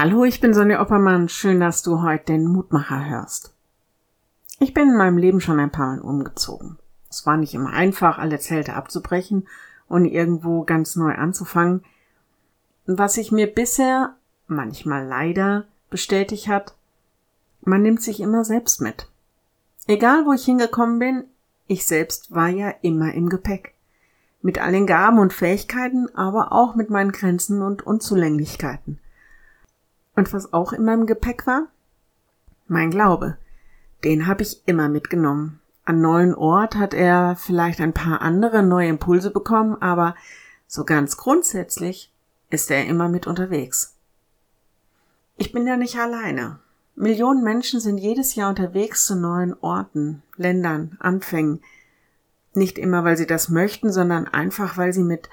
Hallo, ich bin Sonja Oppermann. Schön, dass du heute den Mutmacher hörst. Ich bin in meinem Leben schon ein paar Mal umgezogen. Es war nicht immer einfach, alle Zelte abzubrechen und irgendwo ganz neu anzufangen. Was sich mir bisher, manchmal leider, bestätigt hat, man nimmt sich immer selbst mit. Egal wo ich hingekommen bin, ich selbst war ja immer im Gepäck. Mit all den Gaben und Fähigkeiten, aber auch mit meinen Grenzen und Unzulänglichkeiten. Und was auch in meinem Gepäck war? Mein Glaube. Den habe ich immer mitgenommen. An neuen Ort hat er vielleicht ein paar andere neue Impulse bekommen, aber so ganz grundsätzlich ist er immer mit unterwegs. Ich bin ja nicht alleine. Millionen Menschen sind jedes Jahr unterwegs zu neuen Orten, Ländern, Anfängen. Nicht immer, weil sie das möchten, sondern einfach, weil sie mit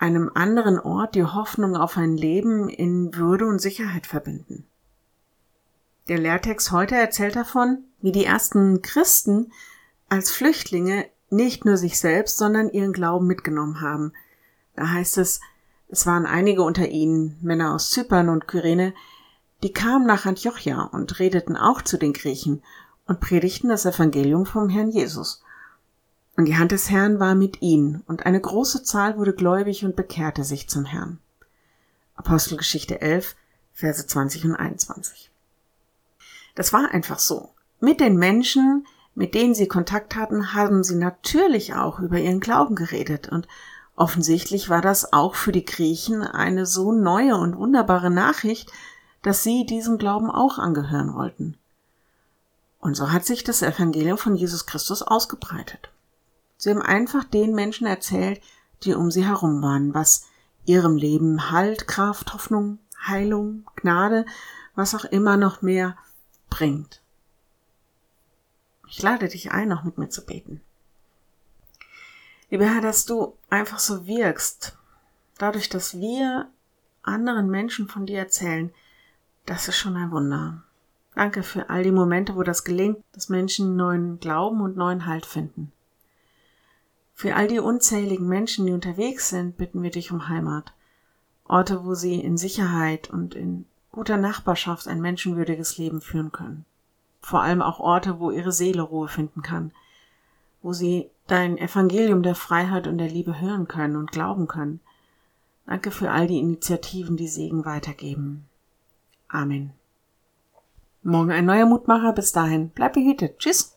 einem anderen Ort die Hoffnung auf ein Leben in Würde und Sicherheit verbinden. Der Lehrtext heute erzählt davon, wie die ersten Christen als Flüchtlinge nicht nur sich selbst, sondern ihren Glauben mitgenommen haben. Da heißt es, es waren einige unter ihnen, Männer aus Zypern und Kyrene, die kamen nach Antiochia und redeten auch zu den Griechen und predigten das Evangelium vom Herrn Jesus. Und die Hand des Herrn war mit ihnen, und eine große Zahl wurde gläubig und bekehrte sich zum Herrn. Apostelgeschichte 11, Verse 20 und 21. Das war einfach so. Mit den Menschen, mit denen sie Kontakt hatten, haben sie natürlich auch über ihren Glauben geredet und offensichtlich war das auch für die Griechen eine so neue und wunderbare Nachricht, dass sie diesem Glauben auch angehören wollten. Und so hat sich das Evangelium von Jesus Christus ausgebreitet. Sie haben einfach den Menschen erzählt, die um sie herum waren, was ihrem Leben Halt, Kraft, Hoffnung, Heilung, Gnade, was auch immer noch mehr bringt. Ich lade dich ein, noch mit mir zu beten. Lieber Herr, dass du einfach so wirkst, dadurch, dass wir anderen Menschen von dir erzählen, das ist schon ein Wunder. Danke für all die Momente, wo das gelingt, dass Menschen neuen Glauben und neuen Halt finden. Für all die unzähligen Menschen, die unterwegs sind, bitten wir dich um Heimat. Orte, wo sie in Sicherheit und in guter Nachbarschaft ein menschenwürdiges Leben führen können. Vor allem auch Orte, wo ihre Seele Ruhe finden kann, wo sie dein Evangelium der Freiheit und der Liebe hören können und glauben können. Danke für all die Initiativen, die Segen weitergeben. Amen. Morgen ein neuer Mutmacher. Bis dahin. Bleib behütet. Tschüss.